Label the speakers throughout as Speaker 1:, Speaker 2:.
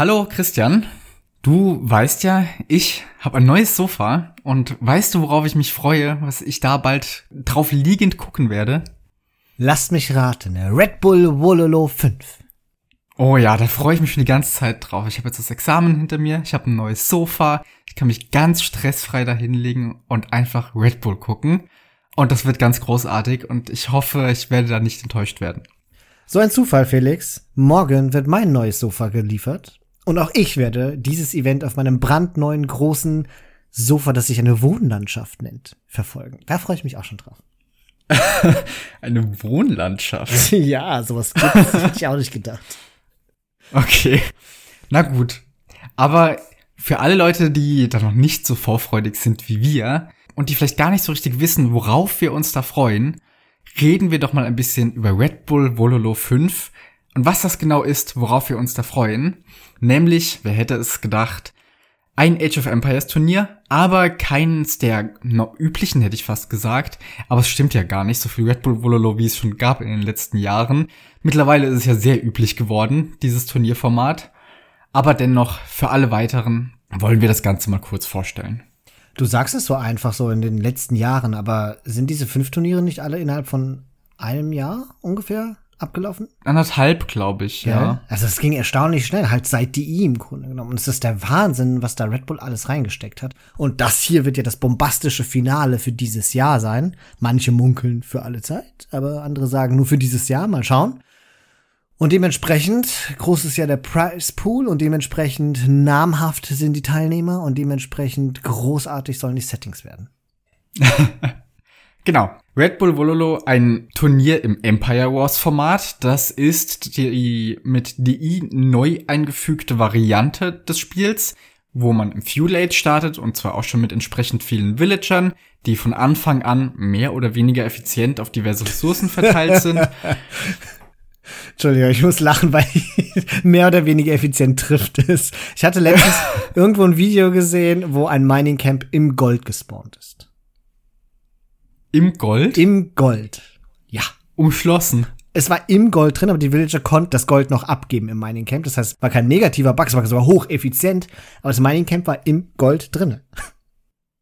Speaker 1: Hallo Christian, du weißt ja, ich habe ein neues Sofa und weißt du, worauf ich mich freue, was ich da bald drauf liegend gucken werde?
Speaker 2: Lasst mich raten, Red Bull Wololo 5.
Speaker 1: Oh ja, da freue ich mich schon die ganze Zeit drauf. Ich habe jetzt das Examen hinter mir, ich habe ein neues Sofa, ich kann mich ganz stressfrei da hinlegen und einfach Red Bull gucken. Und das wird ganz großartig und ich hoffe, ich werde da nicht enttäuscht werden.
Speaker 2: So ein Zufall, Felix. Morgen wird mein neues Sofa geliefert. Und auch ich werde dieses Event auf meinem brandneuen großen Sofa, das sich eine Wohnlandschaft nennt, verfolgen. Da freue ich mich auch schon drauf.
Speaker 1: eine Wohnlandschaft?
Speaker 2: ja, sowas gibt's. hätte ich auch nicht gedacht.
Speaker 1: Okay. Na gut. Aber für alle Leute, die da noch nicht so vorfreudig sind wie wir und die vielleicht gar nicht so richtig wissen, worauf wir uns da freuen, reden wir doch mal ein bisschen über Red Bull Vololo 5 und was das genau ist, worauf wir uns da freuen. Nämlich, wer hätte es gedacht, ein Age of Empires Turnier, aber keins der üblichen, hätte ich fast gesagt. Aber es stimmt ja gar nicht, so viel Red Bull Vololo, wie es schon gab in den letzten Jahren. Mittlerweile ist es ja sehr üblich geworden, dieses Turnierformat. Aber dennoch, für alle weiteren wollen wir das Ganze mal kurz vorstellen.
Speaker 2: Du sagst es so einfach so in den letzten Jahren, aber sind diese fünf Turniere nicht alle innerhalb von einem Jahr ungefähr abgelaufen?
Speaker 1: Anderthalb, glaube ich, ja. ja.
Speaker 2: Also es ging erstaunlich schnell, halt seit die im Grunde genommen. Und es ist der Wahnsinn, was da Red Bull alles reingesteckt hat. Und das hier wird ja das bombastische Finale für dieses Jahr sein. Manche munkeln für alle Zeit, aber andere sagen nur für dieses Jahr. Mal schauen. Und dementsprechend groß ist ja der Price Pool und dementsprechend namhaft sind die Teilnehmer und dementsprechend großartig sollen die Settings werden.
Speaker 1: genau. Red Bull Vololo, ein Turnier im Empire Wars Format. Das ist die mit DI neu eingefügte Variante des Spiels, wo man im Fuel Age startet und zwar auch schon mit entsprechend vielen Villagern, die von Anfang an mehr oder weniger effizient auf diverse Ressourcen verteilt sind.
Speaker 2: Entschuldigung, ich muss lachen, weil mehr oder weniger effizient trifft es. Ich hatte letztens irgendwo ein Video gesehen, wo ein Mining Camp im Gold gespawnt ist.
Speaker 1: Im Gold?
Speaker 2: Im Gold. Ja.
Speaker 1: Umschlossen.
Speaker 2: Es war im Gold drin, aber die Villager konnten das Gold noch abgeben im Mining Camp. Das heißt, war kein negativer Bug, es war sogar hocheffizient, aber das Mining Camp war im Gold drin.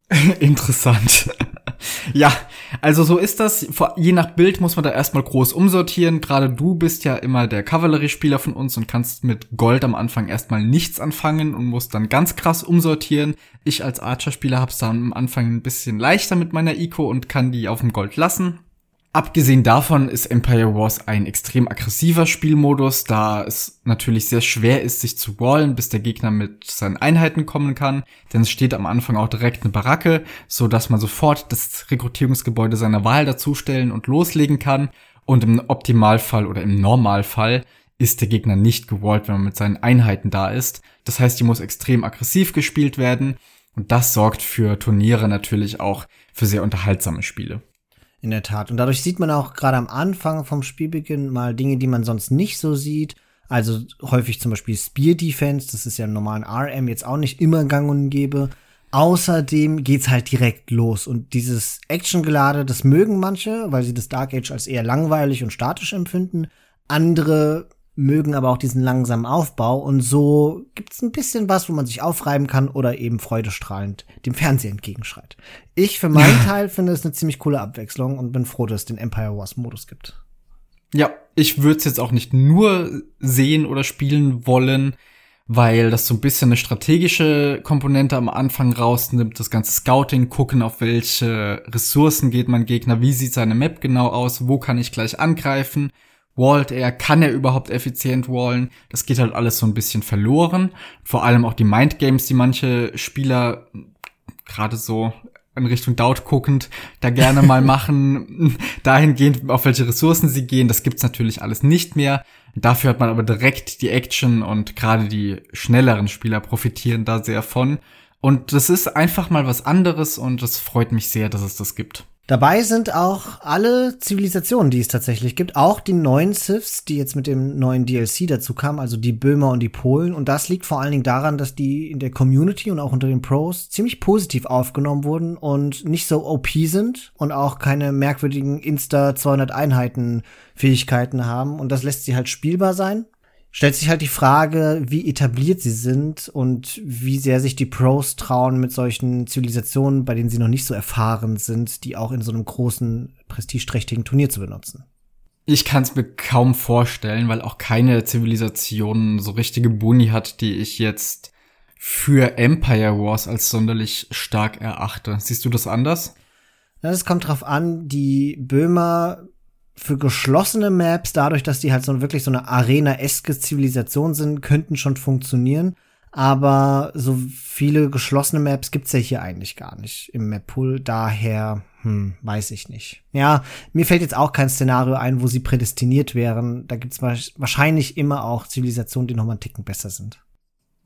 Speaker 1: Interessant. ja, also so ist das. Je nach Bild muss man da erstmal groß umsortieren. Gerade du bist ja immer der Kavalleriespieler von uns und kannst mit Gold am Anfang erstmal nichts anfangen und musst dann ganz krass umsortieren. Ich als Archer-Spieler hab's dann am Anfang ein bisschen leichter mit meiner Eco und kann die auf dem Gold lassen. Abgesehen davon ist Empire Wars ein extrem aggressiver Spielmodus, da es natürlich sehr schwer ist, sich zu wallen, bis der Gegner mit seinen Einheiten kommen kann, denn es steht am Anfang auch direkt eine Baracke, so dass man sofort das Rekrutierungsgebäude seiner Wahl dazustellen und loslegen kann. Und im Optimalfall oder im Normalfall ist der Gegner nicht gewallt, wenn man mit seinen Einheiten da ist. Das heißt, die muss extrem aggressiv gespielt werden und das sorgt für Turniere natürlich auch für sehr unterhaltsame Spiele.
Speaker 2: In der Tat. Und dadurch sieht man auch gerade am Anfang vom Spielbeginn mal Dinge, die man sonst nicht so sieht. Also häufig zum Beispiel Spear Defense, das ist ja im normalen RM jetzt auch nicht immer gang und gäbe. Außerdem geht's halt direkt los. Und dieses Actiongelade, das mögen manche, weil sie das Dark Age als eher langweilig und statisch empfinden. Andere mögen aber auch diesen langsamen Aufbau und so gibt's ein bisschen was, wo man sich aufreiben kann oder eben freudestrahlend dem Fernseher entgegenschreit. Ich für meinen Teil finde es eine ziemlich coole Abwechslung und bin froh, dass es den Empire Wars Modus gibt.
Speaker 1: Ja, ich würde es jetzt auch nicht nur sehen oder spielen wollen, weil das so ein bisschen eine strategische Komponente am Anfang rausnimmt, das ganze Scouting, gucken, auf welche Ressourcen geht mein Gegner, wie sieht seine Map genau aus, wo kann ich gleich angreifen wallt er, kann er überhaupt effizient wallen? Das geht halt alles so ein bisschen verloren. Vor allem auch die Mindgames, die manche Spieler gerade so in Richtung Doubt guckend da gerne mal machen, dahingehend, auf welche Ressourcen sie gehen, das gibt's natürlich alles nicht mehr. Dafür hat man aber direkt die Action und gerade die schnelleren Spieler profitieren da sehr von. Und das ist einfach mal was anderes und es freut mich sehr, dass es das gibt.
Speaker 2: Dabei sind auch alle Zivilisationen, die es tatsächlich gibt, auch die neuen Siths, die jetzt mit dem neuen DLC dazu kamen, also die Böhmer und die Polen. Und das liegt vor allen Dingen daran, dass die in der Community und auch unter den Pros ziemlich positiv aufgenommen wurden und nicht so OP sind und auch keine merkwürdigen Insta 200 Einheiten Fähigkeiten haben. Und das lässt sie halt spielbar sein. Stellt sich halt die Frage, wie etabliert sie sind und wie sehr sich die Pros trauen, mit solchen Zivilisationen, bei denen sie noch nicht so erfahren sind, die auch in so einem großen, prestigeträchtigen Turnier zu benutzen.
Speaker 1: Ich kann es mir kaum vorstellen, weil auch keine Zivilisation so richtige Boni hat, die ich jetzt für Empire Wars als sonderlich stark erachte. Siehst du das anders?
Speaker 2: Das kommt drauf an, die Böhmer für geschlossene Maps, dadurch, dass die halt so wirklich so eine Arena-eske Zivilisation sind, könnten schon funktionieren. Aber so viele geschlossene Maps gibt's ja hier eigentlich gar nicht im Map-Pool. Daher, hm, weiß ich nicht. Ja, mir fällt jetzt auch kein Szenario ein, wo sie prädestiniert wären. Da gibt's wahrscheinlich immer auch Zivilisationen, die noch mal einen Ticken besser sind.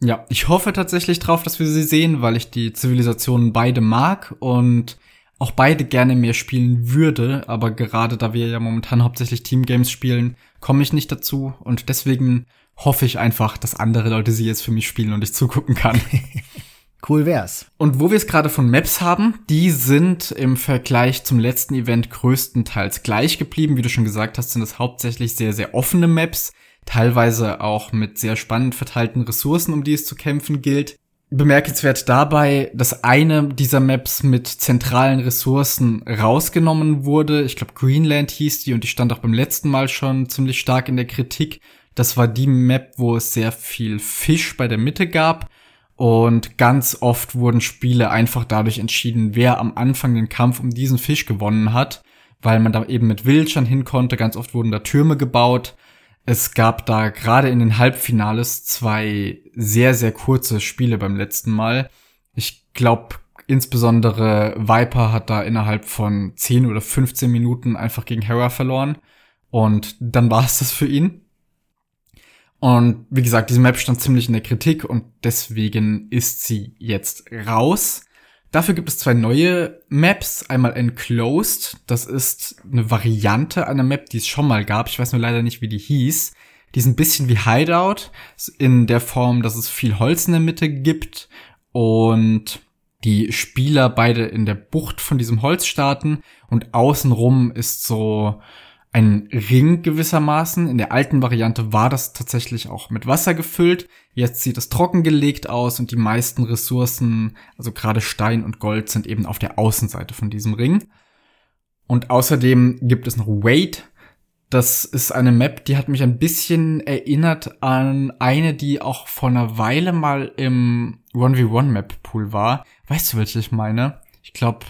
Speaker 1: Ja, ich hoffe tatsächlich drauf, dass wir sie sehen, weil ich die Zivilisationen beide mag und auch beide gerne mehr spielen würde, aber gerade da wir ja momentan hauptsächlich Teamgames spielen, komme ich nicht dazu und deswegen hoffe ich einfach, dass andere Leute sie jetzt für mich spielen und ich zugucken kann.
Speaker 2: cool wär's.
Speaker 1: Und wo wir es gerade von Maps haben, die sind im Vergleich zum letzten Event größtenteils gleich geblieben. Wie du schon gesagt hast, sind es hauptsächlich sehr, sehr offene Maps, teilweise auch mit sehr spannend verteilten Ressourcen, um die es zu kämpfen gilt. Bemerkenswert dabei, dass eine dieser Maps mit zentralen Ressourcen rausgenommen wurde. Ich glaube, Greenland hieß die und die stand auch beim letzten Mal schon ziemlich stark in der Kritik. Das war die Map, wo es sehr viel Fisch bei der Mitte gab. Und ganz oft wurden Spiele einfach dadurch entschieden, wer am Anfang den Kampf um diesen Fisch gewonnen hat, weil man da eben mit Wildschern hin konnte. Ganz oft wurden da Türme gebaut es gab da gerade in den Halbfinales zwei sehr, sehr kurze Spiele beim letzten Mal. Ich glaube, insbesondere Viper hat da innerhalb von 10 oder 15 Minuten einfach gegen Hera verloren. Und dann war es das für ihn. Und wie gesagt, diese Map stand ziemlich in der Kritik und deswegen ist sie jetzt raus. Dafür gibt es zwei neue Maps. Einmal Enclosed. Das ist eine Variante einer Map, die es schon mal gab. Ich weiß nur leider nicht, wie die hieß. Die ist ein bisschen wie Hideout. In der Form, dass es viel Holz in der Mitte gibt. Und die Spieler beide in der Bucht von diesem Holz starten. Und außenrum ist so ein Ring gewissermaßen. In der alten Variante war das tatsächlich auch mit Wasser gefüllt. Jetzt sieht es trockengelegt aus und die meisten Ressourcen, also gerade Stein und Gold, sind eben auf der Außenseite von diesem Ring. Und außerdem gibt es noch Wait. Das ist eine Map, die hat mich ein bisschen erinnert an eine, die auch vor einer Weile mal im 1v1 Map Pool war. Weißt du, welche ich meine? Ich glaube,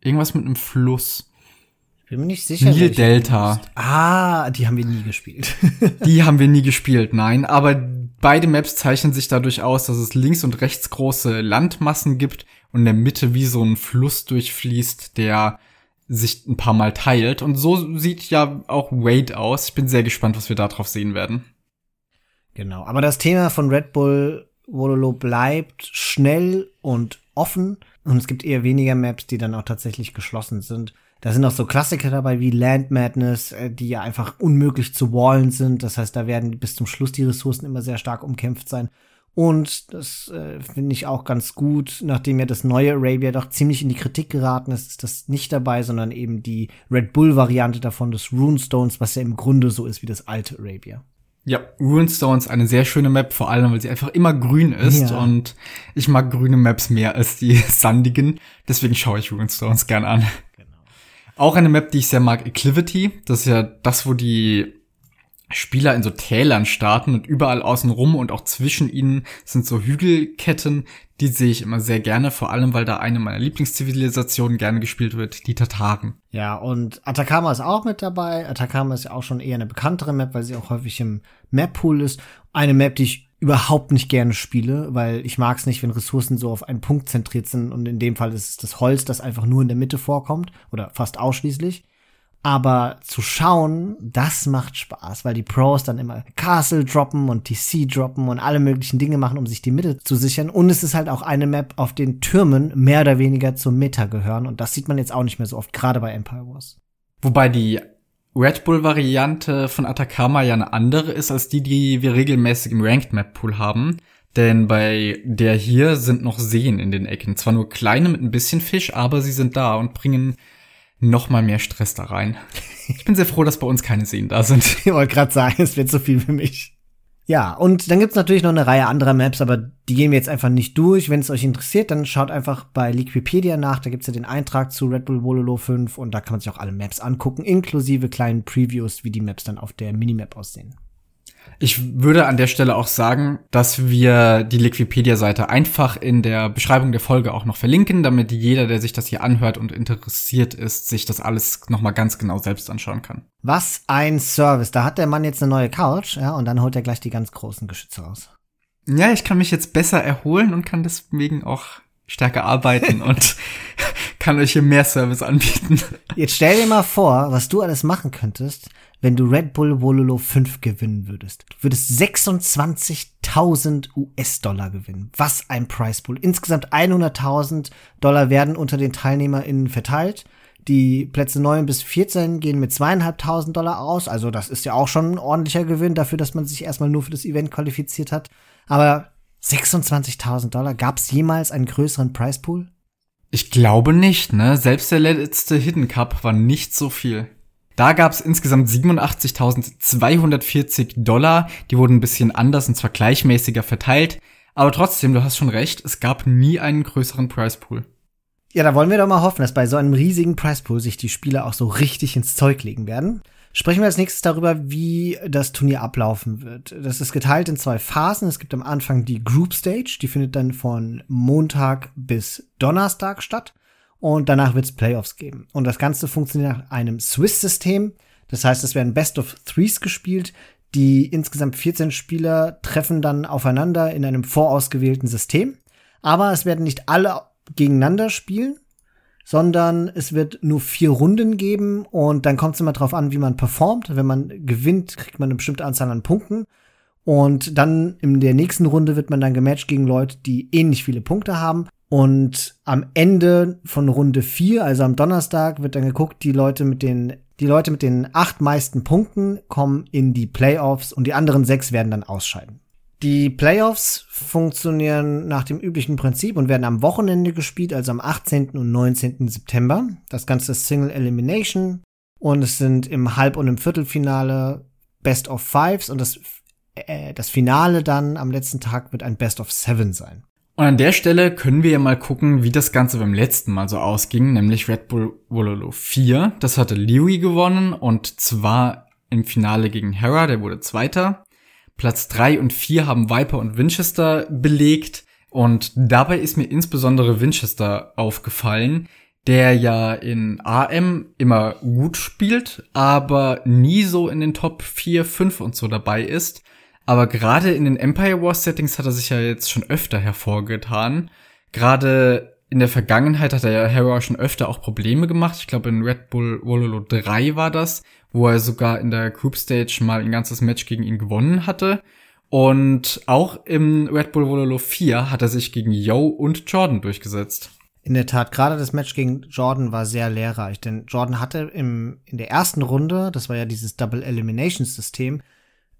Speaker 1: irgendwas mit einem Fluss.
Speaker 2: Bin mir nicht sicher.
Speaker 1: Nil Delta.
Speaker 2: Ah, die haben wir nie gespielt.
Speaker 1: die haben wir nie gespielt, nein. Aber beide Maps zeichnen sich dadurch aus, dass es links und rechts große Landmassen gibt und in der Mitte wie so ein Fluss durchfließt, der sich ein paar Mal teilt. Und so sieht ja auch Wade aus. Ich bin sehr gespannt, was wir da drauf sehen werden.
Speaker 2: Genau. Aber das Thema von Red Bull Wololo bleibt schnell und offen. Und es gibt eher weniger Maps, die dann auch tatsächlich geschlossen sind. Da sind auch so Klassiker dabei wie Land Madness, äh, die ja einfach unmöglich zu wallen sind. Das heißt, da werden bis zum Schluss die Ressourcen immer sehr stark umkämpft sein. Und das äh, finde ich auch ganz gut, nachdem ja das neue Arabia doch ziemlich in die Kritik geraten ist, ist das nicht dabei, sondern eben die Red Bull-Variante davon des Runestones, was ja im Grunde so ist wie das alte Arabia.
Speaker 1: Ja, Runestones eine sehr schöne Map, vor allem weil sie einfach immer grün ist ja. und ich mag grüne Maps mehr als die sandigen, deswegen schaue ich Runestones gern an. Auch eine Map, die ich sehr mag, Acclivity. Das ist ja das, wo die Spieler in so Tälern starten und überall außenrum und auch zwischen ihnen sind so Hügelketten. Die sehe ich immer sehr gerne, vor allem weil da eine meiner Lieblingszivilisationen gerne gespielt wird, die Tataren.
Speaker 2: Ja, und Atacama ist auch mit dabei. Atacama ist ja auch schon eher eine bekanntere Map, weil sie auch häufig im Map-Pool ist. Eine Map, die ich überhaupt nicht gerne spiele, weil ich mag es nicht, wenn Ressourcen so auf einen Punkt zentriert sind und in dem Fall ist es das Holz, das einfach nur in der Mitte vorkommt oder fast ausschließlich. Aber zu schauen, das macht Spaß, weil die Pros dann immer Castle droppen und TC droppen und alle möglichen Dinge machen, um sich die Mitte zu sichern. Und es ist halt auch eine Map, auf den Türmen mehr oder weniger zur Meta gehören. Und das sieht man jetzt auch nicht mehr so oft, gerade bei Empire Wars.
Speaker 1: Wobei die Red Bull-Variante von Atacama ja eine andere ist als die, die wir regelmäßig im Ranked Map Pool haben. Denn bei der hier sind noch Seen in den Ecken. Zwar nur kleine mit ein bisschen Fisch, aber sie sind da und bringen noch mal mehr Stress da rein. Ich bin sehr froh, dass bei uns keine Seen da sind.
Speaker 2: Ich wollte gerade sagen, es wird zu viel für mich. Ja, und dann gibt's natürlich noch eine Reihe anderer Maps, aber die gehen wir jetzt einfach nicht durch. Wenn es euch interessiert, dann schaut einfach bei Liquipedia nach. Da gibt's ja den Eintrag zu Red Bull Wololo 5 und da kann man sich auch alle Maps angucken, inklusive kleinen Previews, wie die Maps dann auf der Minimap aussehen.
Speaker 1: Ich würde an der Stelle auch sagen, dass wir die Liquipedia-Seite einfach in der Beschreibung der Folge auch noch verlinken, damit jeder, der sich das hier anhört und interessiert ist, sich das alles nochmal ganz genau selbst anschauen kann.
Speaker 2: Was ein Service. Da hat der Mann jetzt eine neue Couch, ja, und dann holt er gleich die ganz großen Geschütze raus.
Speaker 1: Ja, ich kann mich jetzt besser erholen und kann deswegen auch stärker arbeiten und kann euch hier mehr Service anbieten.
Speaker 2: Jetzt stell dir mal vor, was du alles machen könntest, wenn du Red Bull Wololo 5 gewinnen würdest. Du würdest 26.000 US-Dollar gewinnen. Was ein Price Pool. Insgesamt 100.000 Dollar werden unter den TeilnehmerInnen verteilt. Die Plätze 9 bis 14 gehen mit zweieinhalbtausend Dollar aus. Also das ist ja auch schon ein ordentlicher Gewinn dafür, dass man sich erstmal nur für das Event qualifiziert hat. Aber 26.000 Dollar, gab es jemals einen größeren Price Pool?
Speaker 1: Ich glaube nicht, ne? Selbst der letzte Hidden Cup war nicht so viel. Da gab es insgesamt 87.240 Dollar. Die wurden ein bisschen anders und zwar gleichmäßiger verteilt. Aber trotzdem, du hast schon recht, es gab nie einen größeren Price Pool.
Speaker 2: Ja, da wollen wir doch mal hoffen, dass bei so einem riesigen Price Pool sich die Spieler auch so richtig ins Zeug legen werden. Sprechen wir als nächstes darüber, wie das Turnier ablaufen wird. Das ist geteilt in zwei Phasen. Es gibt am Anfang die Group Stage, die findet dann von Montag bis Donnerstag statt und danach wird es Playoffs geben. Und das Ganze funktioniert nach einem Swiss-System. Das heißt, es werden Best of Threes gespielt. Die insgesamt 14 Spieler treffen dann aufeinander in einem vorausgewählten System. Aber es werden nicht alle gegeneinander spielen, sondern es wird nur vier Runden geben und dann kommt es immer drauf an, wie man performt. Wenn man gewinnt, kriegt man eine bestimmte Anzahl an Punkten. Und dann in der nächsten Runde wird man dann gematcht gegen Leute, die ähnlich viele Punkte haben. Und am Ende von Runde 4, also am Donnerstag, wird dann geguckt, die Leute mit den, die Leute mit den acht meisten Punkten kommen in die Playoffs und die anderen sechs werden dann ausscheiden. Die Playoffs funktionieren nach dem üblichen Prinzip und werden am Wochenende gespielt, also am 18. und 19. September. Das Ganze ist Single Elimination und es sind im Halb- und im Viertelfinale Best of Fives und das, äh, das Finale dann am letzten Tag wird ein Best of Seven sein.
Speaker 1: Und an der Stelle können wir ja mal gucken, wie das Ganze beim letzten Mal so ausging, nämlich Red Bull Wololo 4. Das hatte Lewy gewonnen und zwar im Finale gegen Hera, der wurde Zweiter. Platz 3 und 4 haben Viper und Winchester belegt und dabei ist mir insbesondere Winchester aufgefallen, der ja in AM immer gut spielt, aber nie so in den Top 4, 5 und so dabei ist. Aber gerade in den Empire Wars Settings hat er sich ja jetzt schon öfter hervorgetan. Gerade in der Vergangenheit hat er ja Hera schon öfter auch Probleme gemacht. Ich glaube, in Red Bull Wololo 3 war das, wo er sogar in der Group Stage mal ein ganzes Match gegen ihn gewonnen hatte. Und auch im Red Bull Wololo 4 hat er sich gegen Yo und Jordan durchgesetzt.
Speaker 2: In der Tat, gerade das Match gegen Jordan war sehr lehrreich, denn Jordan hatte im, in der ersten Runde, das war ja dieses Double Elimination System,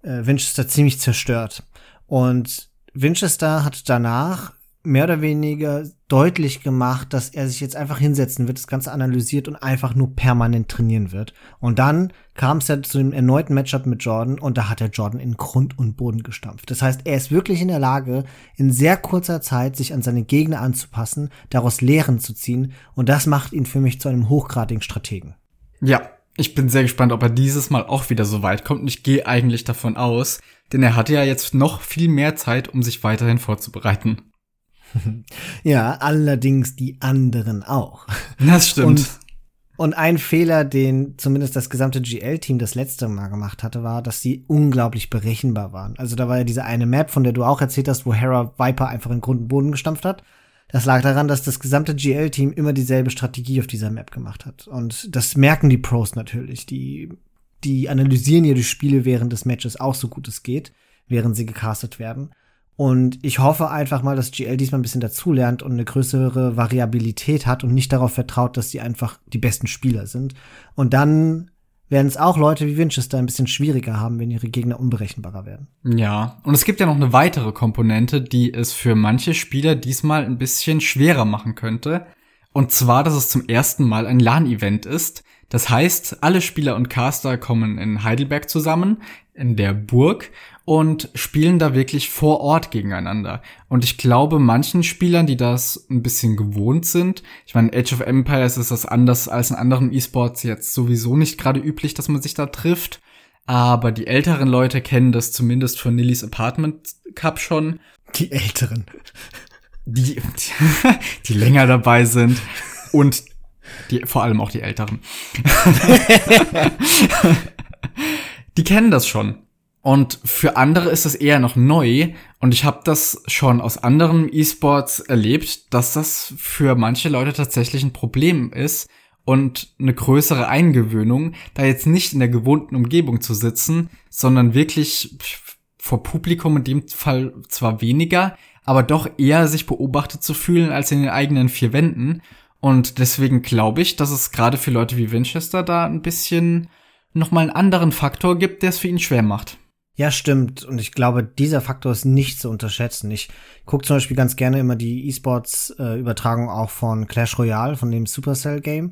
Speaker 2: äh, Winchester ziemlich zerstört. Und Winchester hat danach mehr oder weniger deutlich gemacht, dass er sich jetzt einfach hinsetzen wird, das Ganze analysiert und einfach nur permanent trainieren wird. Und dann kam es ja zu dem erneuten Matchup mit Jordan und da hat er Jordan in Grund und Boden gestampft. Das heißt, er ist wirklich in der Lage, in sehr kurzer Zeit sich an seine Gegner anzupassen, daraus Lehren zu ziehen und das macht ihn für mich zu einem hochgradigen Strategen.
Speaker 1: Ja, ich bin sehr gespannt, ob er dieses Mal auch wieder so weit kommt und ich gehe eigentlich davon aus, denn er hatte ja jetzt noch viel mehr Zeit, um sich weiterhin vorzubereiten.
Speaker 2: ja, allerdings die anderen auch.
Speaker 1: Das stimmt.
Speaker 2: Und, und ein Fehler, den zumindest das gesamte GL-Team das letzte Mal gemacht hatte, war, dass sie unglaublich berechenbar waren. Also da war ja diese eine Map, von der du auch erzählt hast, wo Hera Viper einfach in Grund und Boden gestampft hat. Das lag daran, dass das gesamte GL-Team immer dieselbe Strategie auf dieser Map gemacht hat. Und das merken die Pros natürlich. Die, die analysieren ja die Spiele während des Matches auch so gut es geht, während sie gecastet werden. Und ich hoffe einfach mal, dass GL diesmal ein bisschen dazulernt und eine größere Variabilität hat und nicht darauf vertraut, dass sie einfach die besten Spieler sind. Und dann werden es auch Leute wie Winchester ein bisschen schwieriger haben, wenn ihre Gegner unberechenbarer werden.
Speaker 1: Ja, und es gibt ja noch eine weitere Komponente, die es für manche Spieler diesmal ein bisschen schwerer machen könnte. Und zwar, dass es zum ersten Mal ein LAN-Event ist. Das heißt, alle Spieler und Caster kommen in Heidelberg zusammen, in der Burg. Und spielen da wirklich vor Ort gegeneinander. Und ich glaube, manchen Spielern, die das ein bisschen gewohnt sind, ich meine, Age of Empires ist das anders als in anderen E-Sports jetzt sowieso nicht gerade üblich, dass man sich da trifft. Aber die älteren Leute kennen das zumindest von Nillys Apartment Cup schon.
Speaker 2: Die älteren.
Speaker 1: Die, die, die länger dabei sind. Und die, vor allem auch die älteren. die kennen das schon. Und für andere ist das eher noch neu. Und ich habe das schon aus anderen E-Sports erlebt, dass das für manche Leute tatsächlich ein Problem ist und eine größere Eingewöhnung, da jetzt nicht in der gewohnten Umgebung zu sitzen, sondern wirklich vor Publikum in dem Fall zwar weniger, aber doch eher sich beobachtet zu fühlen als in den eigenen vier Wänden. Und deswegen glaube ich, dass es gerade für Leute wie Winchester da ein bisschen nochmal einen anderen Faktor gibt, der es für ihn schwer macht.
Speaker 2: Ja, stimmt. Und ich glaube, dieser Faktor ist nicht zu unterschätzen. Ich gucke zum Beispiel ganz gerne immer die E-Sports-Übertragung auch von Clash Royale, von dem Supercell-Game.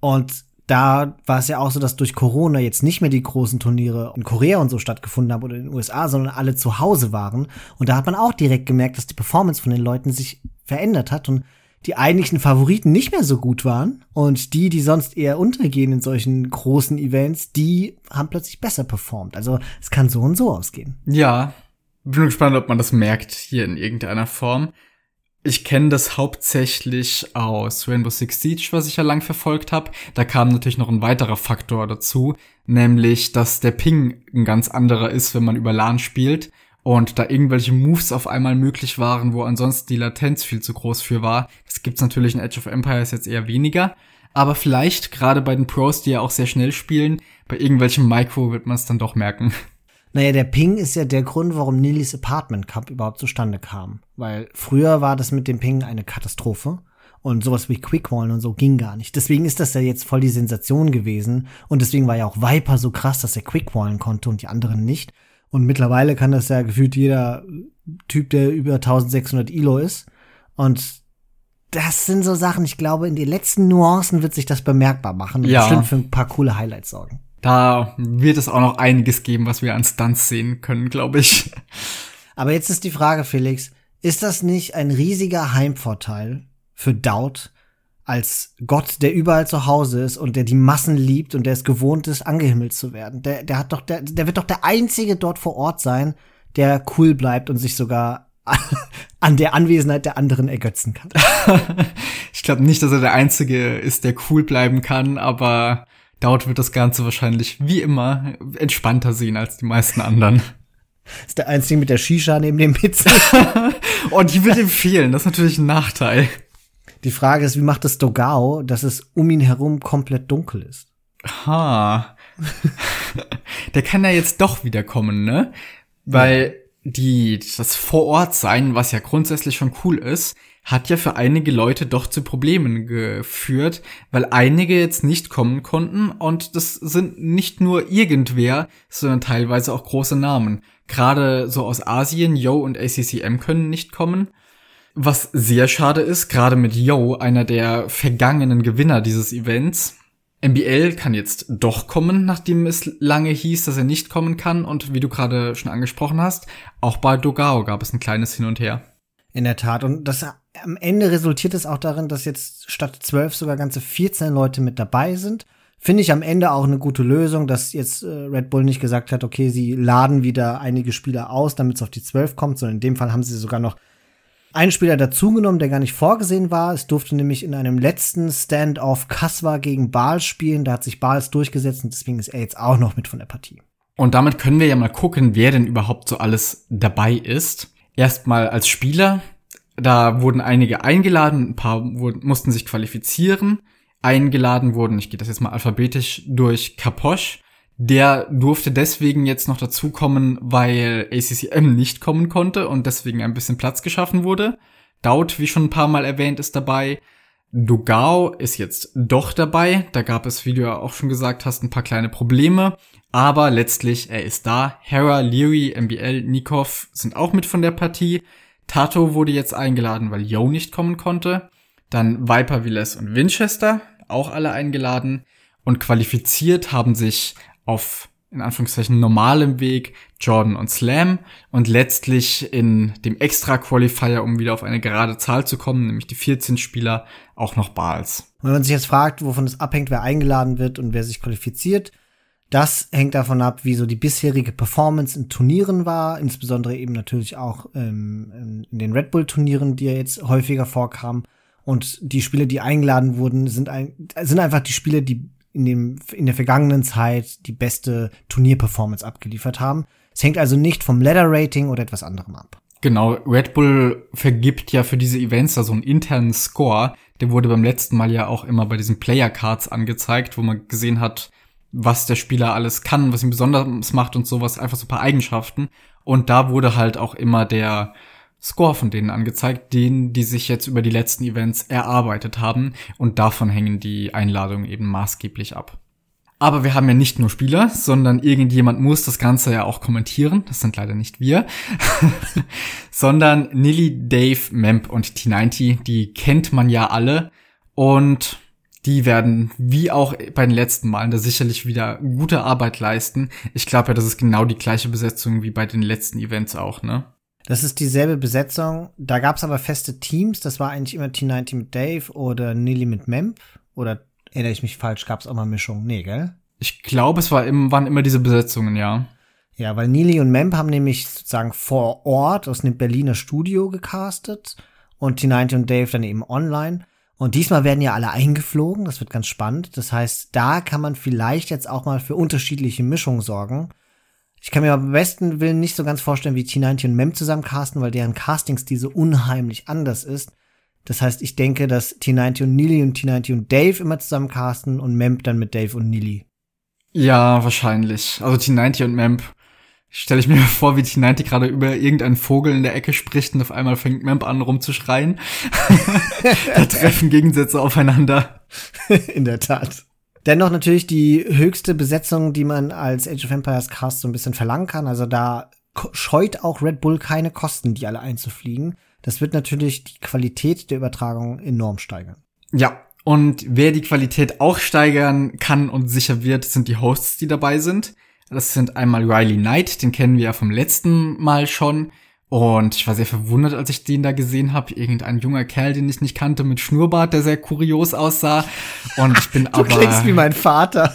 Speaker 2: Und da war es ja auch so, dass durch Corona jetzt nicht mehr die großen Turniere in Korea und so stattgefunden haben oder in den USA, sondern alle zu Hause waren. Und da hat man auch direkt gemerkt, dass die Performance von den Leuten sich verändert hat und die eigentlichen Favoriten nicht mehr so gut waren und die, die sonst eher untergehen in solchen großen Events, die haben plötzlich besser performt. Also es kann so und so ausgehen.
Speaker 1: Ja, bin gespannt, ob man das merkt hier in irgendeiner Form. Ich kenne das hauptsächlich aus Rainbow Six Siege, was ich ja lang verfolgt habe. Da kam natürlich noch ein weiterer Faktor dazu, nämlich, dass der Ping ein ganz anderer ist, wenn man über LAN spielt und da irgendwelche Moves auf einmal möglich waren, wo ansonsten die Latenz viel zu groß für war. Das gibt's natürlich in Edge of Empires jetzt eher weniger. Aber vielleicht, gerade bei den Pros, die ja auch sehr schnell spielen, bei irgendwelchem Micro wird man es dann doch merken.
Speaker 2: Naja, der Ping ist ja der Grund, warum Nillys Apartment Cup überhaupt zustande kam. Weil früher war das mit dem Ping eine Katastrophe. Und sowas wie Quickwallen und so ging gar nicht. Deswegen ist das ja jetzt voll die Sensation gewesen. Und deswegen war ja auch Viper so krass, dass er Quickwallen konnte und die anderen nicht. Und mittlerweile kann das ja gefühlt jeder Typ, der über 1600 Elo ist. Und das sind so Sachen, ich glaube, in den letzten Nuancen wird sich das bemerkbar machen und ja. bestimmt für ein paar coole Highlights sorgen.
Speaker 1: Da wird es auch noch einiges geben, was wir an Stunts sehen können, glaube ich.
Speaker 2: Aber jetzt ist die Frage, Felix, ist das nicht ein riesiger Heimvorteil für Doubt, als Gott, der überall zu Hause ist und der die Massen liebt und der es gewohnt ist, angehimmelt zu werden. Der, der hat doch, der, der wird doch der einzige dort vor Ort sein, der cool bleibt und sich sogar an der Anwesenheit der anderen ergötzen kann.
Speaker 1: ich glaube nicht, dass er der einzige ist, der cool bleiben kann, aber dort wird das Ganze wahrscheinlich wie immer entspannter sehen als die meisten anderen.
Speaker 2: ist der einzige mit der Shisha neben dem Pizza.
Speaker 1: und die wird ihm fehlen, das ist natürlich ein Nachteil.
Speaker 2: Die Frage ist, wie macht es Dogao, dass es um ihn herum komplett dunkel ist?
Speaker 1: Ha. Der kann ja jetzt doch wiederkommen, ne? Weil die, das Vorortsein, was ja grundsätzlich schon cool ist, hat ja für einige Leute doch zu Problemen geführt, weil einige jetzt nicht kommen konnten und das sind nicht nur irgendwer, sondern teilweise auch große Namen. Gerade so aus Asien, Yo und ACCM können nicht kommen was sehr schade ist, gerade mit Yo, einer der vergangenen Gewinner dieses Events. MBL kann jetzt doch kommen, nachdem es lange hieß, dass er nicht kommen kann. Und wie du gerade schon angesprochen hast, auch bei Dogao gab es ein kleines Hin und Her.
Speaker 2: In der Tat. Und das am Ende resultiert es auch darin, dass jetzt statt zwölf sogar ganze 14 Leute mit dabei sind. Finde ich am Ende auch eine gute Lösung, dass jetzt äh, Red Bull nicht gesagt hat, okay, sie laden wieder einige Spieler aus, damit es auf die zwölf kommt, sondern in dem Fall haben sie sogar noch einen Spieler dazugenommen, der gar nicht vorgesehen war. Es durfte nämlich in einem letzten Stand-off Kaswa gegen Bals spielen. Da hat sich Bals durchgesetzt und deswegen ist er jetzt auch noch mit von der Partie.
Speaker 1: Und damit können wir ja mal gucken, wer denn überhaupt so alles dabei ist. Erstmal als Spieler. Da wurden einige eingeladen, ein paar wurden, mussten sich qualifizieren. Eingeladen wurden, ich gehe das jetzt mal alphabetisch durch Kaposch, der durfte deswegen jetzt noch dazukommen, weil ACCM nicht kommen konnte und deswegen ein bisschen Platz geschaffen wurde. Daut, wie schon ein paar Mal erwähnt, ist dabei. Dogao ist jetzt doch dabei. Da gab es, wie du ja auch schon gesagt hast, ein paar kleine Probleme. Aber letztlich, er ist da. Hera, Leary, MBL, Nikov sind auch mit von der Partie. Tato wurde jetzt eingeladen, weil Yo nicht kommen konnte. Dann Viper, Villes und Winchester, auch alle eingeladen. Und qualifiziert haben sich auf in Anführungszeichen normalem Weg Jordan und Slam und letztlich in dem Extra-Qualifier, um wieder auf eine gerade Zahl zu kommen, nämlich die 14 Spieler, auch noch Bals.
Speaker 2: Wenn man sich jetzt fragt, wovon es abhängt, wer eingeladen wird und wer sich qualifiziert, das hängt davon ab, wie so die bisherige Performance in Turnieren war, insbesondere eben natürlich auch ähm, in den Red Bull-Turnieren, die ja jetzt häufiger vorkamen. Und die Spiele, die eingeladen wurden, sind, ein, sind einfach die Spiele, die in, dem, in der vergangenen Zeit die beste Turnierperformance abgeliefert haben. Es hängt also nicht vom Ladder-Rating oder etwas anderem ab.
Speaker 1: Genau, Red Bull vergibt ja für diese Events da so einen internen Score. Der wurde beim letzten Mal ja auch immer bei diesen Player Cards angezeigt, wo man gesehen hat, was der Spieler alles kann, was ihn besonders macht und sowas, einfach so ein paar Eigenschaften. Und da wurde halt auch immer der Score von denen angezeigt, den die sich jetzt über die letzten Events erarbeitet haben. Und davon hängen die Einladungen eben maßgeblich ab. Aber wir haben ja nicht nur Spieler, sondern irgendjemand muss das Ganze ja auch kommentieren. Das sind leider nicht wir. sondern Nilly, Dave, Memp und T90, die kennt man ja alle. Und die werden, wie auch bei den letzten Malen, da sicherlich wieder gute Arbeit leisten. Ich glaube ja, das ist genau die gleiche Besetzung wie bei den letzten Events auch, ne?
Speaker 2: Das ist dieselbe Besetzung. Da gab es aber feste Teams. Das war eigentlich immer T90 mit Dave oder Nilly mit Memp. Oder erinnere ich mich falsch, gab es auch mal Mischungen? Nee, gell?
Speaker 1: Ich glaube, es war im, waren immer diese Besetzungen, ja.
Speaker 2: Ja, weil Nili und Memp haben nämlich sozusagen vor Ort aus einem Berliner Studio gecastet und T90 und Dave dann eben online. Und diesmal werden ja alle eingeflogen, das wird ganz spannend. Das heißt, da kann man vielleicht jetzt auch mal für unterschiedliche Mischungen sorgen. Ich kann mir am besten Willen nicht so ganz vorstellen, wie T90 und Mem zusammen casten, weil deren Castingstil so unheimlich anders ist. Das heißt, ich denke, dass T90 und Nili und T90 und Dave immer zusammen casten und Memp dann mit Dave und Nili.
Speaker 1: Ja, wahrscheinlich. Also T90 und Memp stelle ich mir vor, wie T90 gerade über irgendeinen Vogel in der Ecke spricht und auf einmal fängt Memp an rumzuschreien. da treffen Gegensätze aufeinander.
Speaker 2: in der Tat. Dennoch natürlich die höchste Besetzung, die man als Age of Empires Cast so ein bisschen verlangen kann. Also da scheut auch Red Bull keine Kosten, die alle einzufliegen. Das wird natürlich die Qualität der Übertragung enorm steigern.
Speaker 1: Ja, und wer die Qualität auch steigern kann und sicher wird, sind die Hosts, die dabei sind. Das sind einmal Riley Knight, den kennen wir ja vom letzten Mal schon. Und ich war sehr verwundert, als ich den da gesehen habe. Irgendein junger Kerl, den ich nicht kannte, mit Schnurrbart, der sehr kurios aussah. Und ich bin
Speaker 2: du
Speaker 1: aber.
Speaker 2: Du klingst wie mein Vater.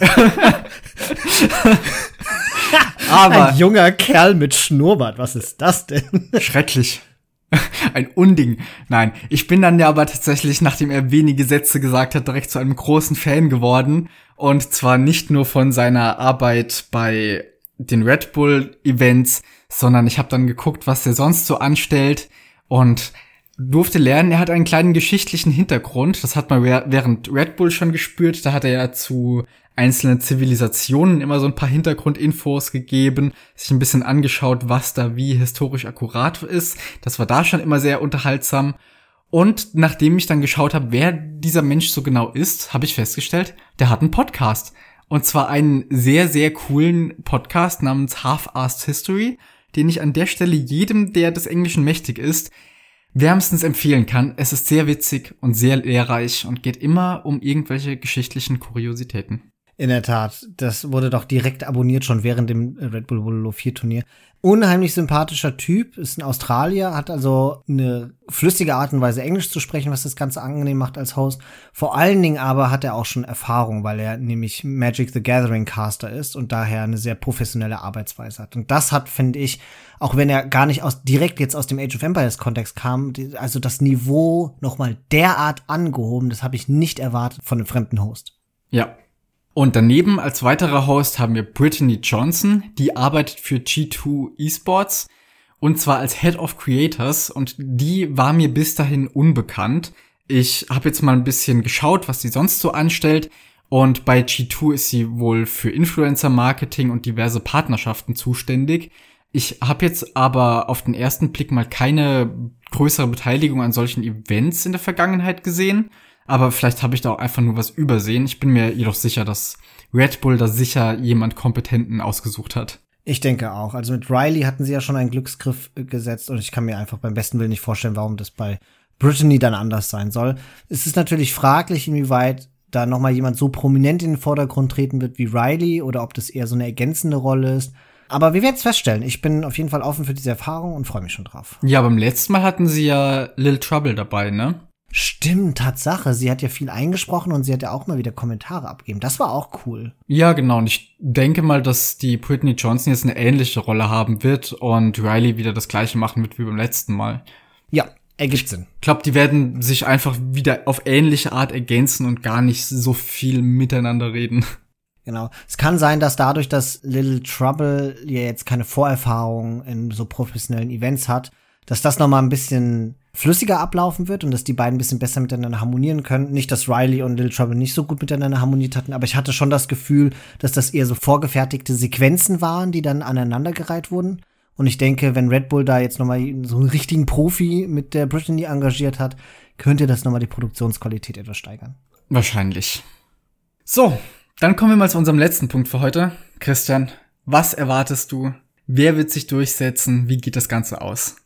Speaker 1: aber.
Speaker 2: Ein junger Kerl mit Schnurrbart, was ist das denn?
Speaker 1: Schrecklich. Ein Unding. Nein, ich bin dann ja aber tatsächlich, nachdem er wenige Sätze gesagt hat, direkt zu einem großen Fan geworden. Und zwar nicht nur von seiner Arbeit bei den Red Bull Events, sondern ich habe dann geguckt, was er sonst so anstellt und durfte lernen, er hat einen kleinen geschichtlichen Hintergrund. Das hat man während Red Bull schon gespürt. Da hat er ja zu einzelnen Zivilisationen immer so ein paar Hintergrundinfos gegeben, sich ein bisschen angeschaut, was da wie historisch akkurat ist. Das war da schon immer sehr unterhaltsam. Und nachdem ich dann geschaut habe, wer dieser Mensch so genau ist, habe ich festgestellt, der hat einen Podcast. Und zwar einen sehr, sehr coolen Podcast namens Half-Assed History, den ich an der Stelle jedem, der des Englischen mächtig ist, wärmstens empfehlen kann. Es ist sehr witzig und sehr lehrreich und geht immer um irgendwelche geschichtlichen Kuriositäten.
Speaker 2: In der Tat, das wurde doch direkt abonniert schon während dem Red Bull Volo 4 Turnier. Unheimlich sympathischer Typ, ist ein Australier, hat also eine flüssige Art und Weise Englisch zu sprechen, was das Ganze angenehm macht als Host. Vor allen Dingen aber hat er auch schon Erfahrung, weil er nämlich Magic the Gathering Caster ist und daher eine sehr professionelle Arbeitsweise hat. Und das hat, finde ich, auch wenn er gar nicht aus, direkt jetzt aus dem Age of Empires Kontext kam, also das Niveau nochmal derart angehoben, das habe ich nicht erwartet von einem fremden Host.
Speaker 1: Ja, und daneben als weiterer Host haben wir Brittany Johnson, die arbeitet für G2 Esports und zwar als Head of Creators und die war mir bis dahin unbekannt. Ich habe jetzt mal ein bisschen geschaut, was sie sonst so anstellt und bei G2 ist sie wohl für Influencer Marketing und diverse Partnerschaften zuständig. Ich habe jetzt aber auf den ersten Blick mal keine größere Beteiligung an solchen Events in der Vergangenheit gesehen aber vielleicht habe ich da auch einfach nur was übersehen. Ich bin mir jedoch sicher, dass Red Bull da sicher jemand Kompetenten ausgesucht hat.
Speaker 2: Ich denke auch. Also mit Riley hatten sie ja schon einen Glücksgriff äh, gesetzt und ich kann mir einfach beim besten Willen nicht vorstellen, warum das bei Brittany dann anders sein soll. Es ist natürlich fraglich, inwieweit da noch mal jemand so prominent in den Vordergrund treten wird wie Riley oder ob das eher so eine ergänzende Rolle ist. Aber wir werden es feststellen. Ich bin auf jeden Fall offen für diese Erfahrung und freue mich schon drauf.
Speaker 1: Ja, beim letzten Mal hatten sie ja Lil Trouble dabei, ne?
Speaker 2: Stimmt, Tatsache. Sie hat ja viel eingesprochen und sie hat ja auch mal wieder Kommentare abgegeben. Das war auch cool.
Speaker 1: Ja, genau. Und ich denke mal, dass die Britney Johnson jetzt eine ähnliche Rolle haben wird und Riley wieder das gleiche machen wird wie beim letzten Mal.
Speaker 2: Ja, ergibt Sinn.
Speaker 1: Ich glaube, die werden sich einfach wieder auf ähnliche Art ergänzen und gar nicht so viel miteinander reden.
Speaker 2: Genau. Es kann sein, dass dadurch, dass Little Trouble ja jetzt keine Vorerfahrung in so professionellen Events hat, dass das noch mal ein bisschen flüssiger ablaufen wird und dass die beiden ein bisschen besser miteinander harmonieren können. Nicht, dass Riley und Little Trouble nicht so gut miteinander harmoniert hatten, aber ich hatte schon das Gefühl, dass das eher so vorgefertigte Sequenzen waren, die dann aneinandergereiht wurden. Und ich denke, wenn Red Bull da jetzt noch mal so einen richtigen Profi mit der Brittany engagiert hat, könnte das noch mal die Produktionsqualität etwas steigern.
Speaker 1: Wahrscheinlich. So, dann kommen wir mal zu unserem letzten Punkt für heute. Christian, was erwartest du? Wer wird sich durchsetzen? Wie geht das Ganze aus?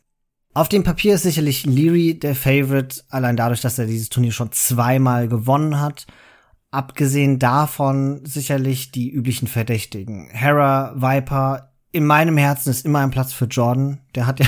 Speaker 2: Auf dem Papier ist sicherlich Leary der Favorite, allein dadurch, dass er dieses Turnier schon zweimal gewonnen hat. Abgesehen davon sicherlich die üblichen Verdächtigen. Hera, Viper, in meinem Herzen ist immer ein Platz für Jordan. Der hat ja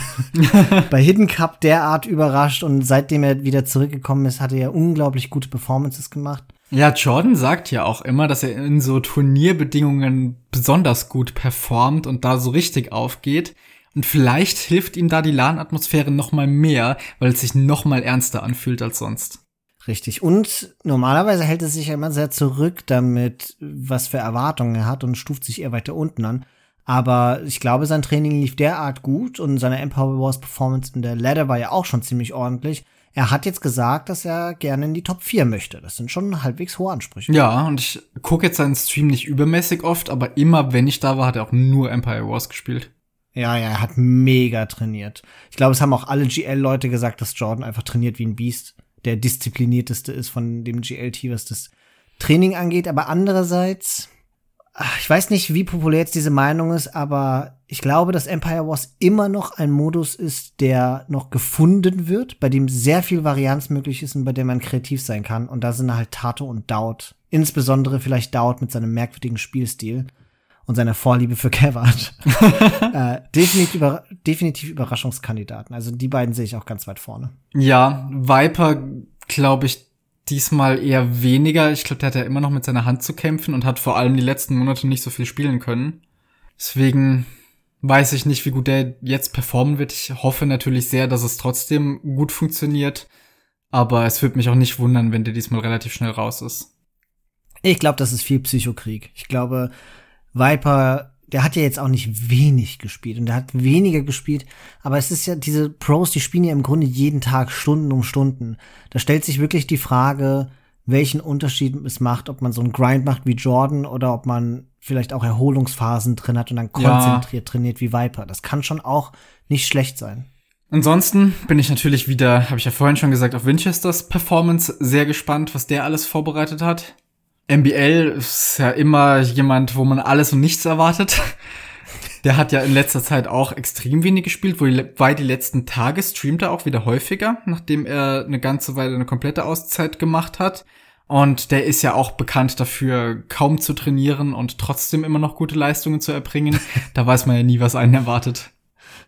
Speaker 2: bei Hidden Cup derart überrascht und seitdem er wieder zurückgekommen ist, hat er ja unglaublich gute Performances gemacht.
Speaker 1: Ja, Jordan sagt ja auch immer, dass er in so Turnierbedingungen besonders gut performt und da so richtig aufgeht. Und vielleicht hilft ihm da die LAN-Atmosphäre noch mal mehr, weil es sich noch mal ernster anfühlt als sonst.
Speaker 2: Richtig. Und normalerweise hält er sich ja immer sehr zurück damit, was für Erwartungen er hat und stuft sich eher weiter unten an. Aber ich glaube, sein Training lief derart gut und seine Empower Wars Performance in der Ladder war ja auch schon ziemlich ordentlich, er hat jetzt gesagt, dass er gerne in die Top 4 möchte. Das sind schon halbwegs hohe Ansprüche.
Speaker 1: Ja, und ich gucke jetzt seinen Stream nicht übermäßig oft, aber immer, wenn ich da war, hat er auch nur Empire Wars gespielt.
Speaker 2: Ja, ja, er hat mega trainiert. Ich glaube, es haben auch alle GL-Leute gesagt, dass Jordan einfach trainiert wie ein Biest. Der disziplinierteste ist von dem GL-Team, was das Training angeht. Aber andererseits, ich weiß nicht, wie populär jetzt diese Meinung ist, aber ich glaube, dass Empire Wars immer noch ein Modus ist, der noch gefunden wird, bei dem sehr viel Varianz möglich ist und bei dem man kreativ sein kann. Und da sind halt Tato und Doubt. Insbesondere vielleicht Doubt mit seinem merkwürdigen Spielstil und seiner Vorliebe für Kevat. äh, definitiv, über, definitiv Überraschungskandidaten. Also die beiden sehe ich auch ganz weit vorne.
Speaker 1: Ja, Viper, glaube ich, diesmal eher weniger. Ich glaube, der hat ja immer noch mit seiner Hand zu kämpfen und hat vor allem die letzten Monate nicht so viel spielen können. Deswegen weiß ich nicht, wie gut der jetzt performen wird. Ich hoffe natürlich sehr, dass es trotzdem gut funktioniert. Aber es würde mich auch nicht wundern, wenn der diesmal relativ schnell raus ist.
Speaker 2: Ich glaube, das ist viel Psychokrieg. Ich glaube, Viper der hat ja jetzt auch nicht wenig gespielt und der hat weniger gespielt, aber es ist ja, diese Pros, die spielen ja im Grunde jeden Tag Stunden um Stunden. Da stellt sich wirklich die Frage, welchen Unterschied es macht, ob man so einen Grind macht wie Jordan oder ob man vielleicht auch Erholungsphasen drin hat und dann konzentriert ja. trainiert wie Viper. Das kann schon auch nicht schlecht sein.
Speaker 1: Ansonsten bin ich natürlich wieder, habe ich ja vorhin schon gesagt, auf Winchesters Performance sehr gespannt, was der alles vorbereitet hat. MBL ist ja immer jemand, wo man alles und nichts erwartet. Der hat ja in letzter Zeit auch extrem wenig gespielt, wobei die letzten Tage streamt er auch wieder häufiger, nachdem er eine ganze Weile eine komplette Auszeit gemacht hat. Und der ist ja auch bekannt dafür, kaum zu trainieren und trotzdem immer noch gute Leistungen zu erbringen. da weiß man ja nie, was einen erwartet.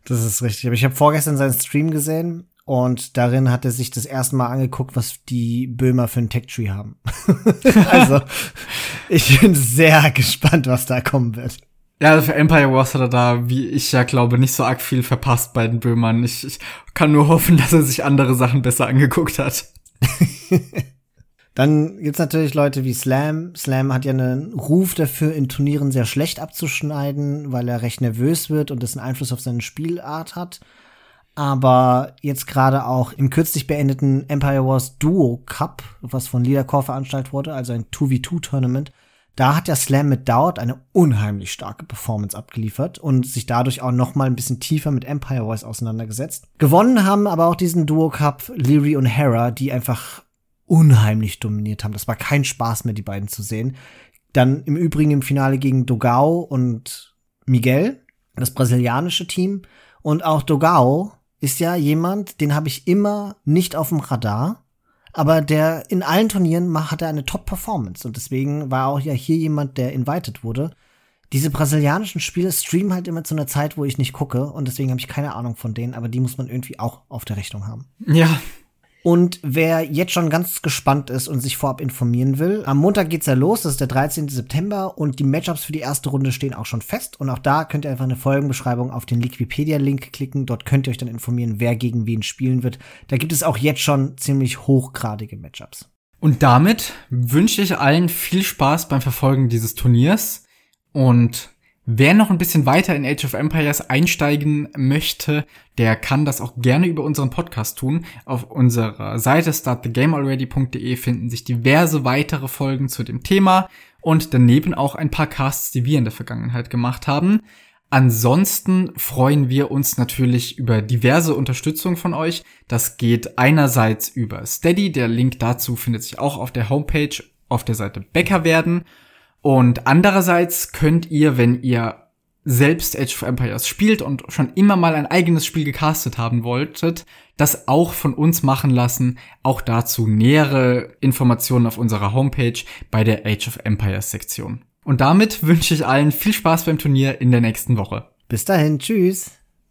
Speaker 2: Das ist richtig. Aber ich habe vorgestern seinen Stream gesehen und darin hat er sich das erste Mal angeguckt, was die Böhmer für ein Tech-Tree haben. also, ich bin sehr gespannt, was da kommen wird.
Speaker 1: Ja, also für Empire Wars hat er da, wie ich ja glaube, nicht so arg viel verpasst bei den Böhmern. Ich, ich kann nur hoffen, dass er sich andere Sachen besser angeguckt hat.
Speaker 2: Dann gibt's natürlich Leute wie Slam. Slam hat ja einen Ruf dafür, in Turnieren sehr schlecht abzuschneiden, weil er recht nervös wird und das einen Einfluss auf seine Spielart hat aber jetzt gerade auch im kürzlich beendeten Empire Wars Duo Cup, was von Leadercore veranstaltet wurde, also ein 2v2-Tournament, da hat der Slam mit Doubt eine unheimlich starke Performance abgeliefert und sich dadurch auch noch mal ein bisschen tiefer mit Empire Wars auseinandergesetzt. Gewonnen haben aber auch diesen Duo Cup Leary und Hera, die einfach unheimlich dominiert haben. Das war kein Spaß mehr, die beiden zu sehen. Dann im Übrigen im Finale gegen Dogao und Miguel, das brasilianische Team. Und auch Dogao ist ja jemand, den habe ich immer nicht auf dem Radar. aber der in allen Turnieren hat er eine Top-Performance und deswegen war auch ja hier jemand, der invited wurde. Diese brasilianischen Spiele streamen halt immer zu einer Zeit, wo ich nicht gucke und deswegen habe ich keine Ahnung von denen, aber die muss man irgendwie auch auf der Rechnung haben.
Speaker 1: Ja,
Speaker 2: und wer jetzt schon ganz gespannt ist und sich vorab informieren will, am Montag geht's ja los, das ist der 13. September und die Matchups für die erste Runde stehen auch schon fest. Und auch da könnt ihr einfach eine Folgenbeschreibung auf den Liquipedia-Link klicken. Dort könnt ihr euch dann informieren, wer gegen wen spielen wird. Da gibt es auch jetzt schon ziemlich hochgradige Matchups.
Speaker 1: Und damit wünsche ich allen viel Spaß beim Verfolgen dieses Turniers und Wer noch ein bisschen weiter in Age of Empires einsteigen möchte, der kann das auch gerne über unseren Podcast tun. Auf unserer Seite startthegamealready.de finden sich diverse weitere Folgen zu dem Thema und daneben auch ein paar Casts, die wir in der Vergangenheit gemacht haben. Ansonsten freuen wir uns natürlich über diverse Unterstützung von euch. Das geht einerseits über Steady, der Link dazu findet sich auch auf der Homepage auf der Seite Bäcker werden und andererseits könnt ihr, wenn ihr selbst Age of Empires spielt und schon immer mal ein eigenes Spiel gecastet haben wolltet, das auch von uns machen lassen. Auch dazu nähere Informationen auf unserer Homepage bei der Age of Empires Sektion. Und damit wünsche ich allen viel Spaß beim Turnier in der nächsten Woche.
Speaker 2: Bis dahin, tschüss.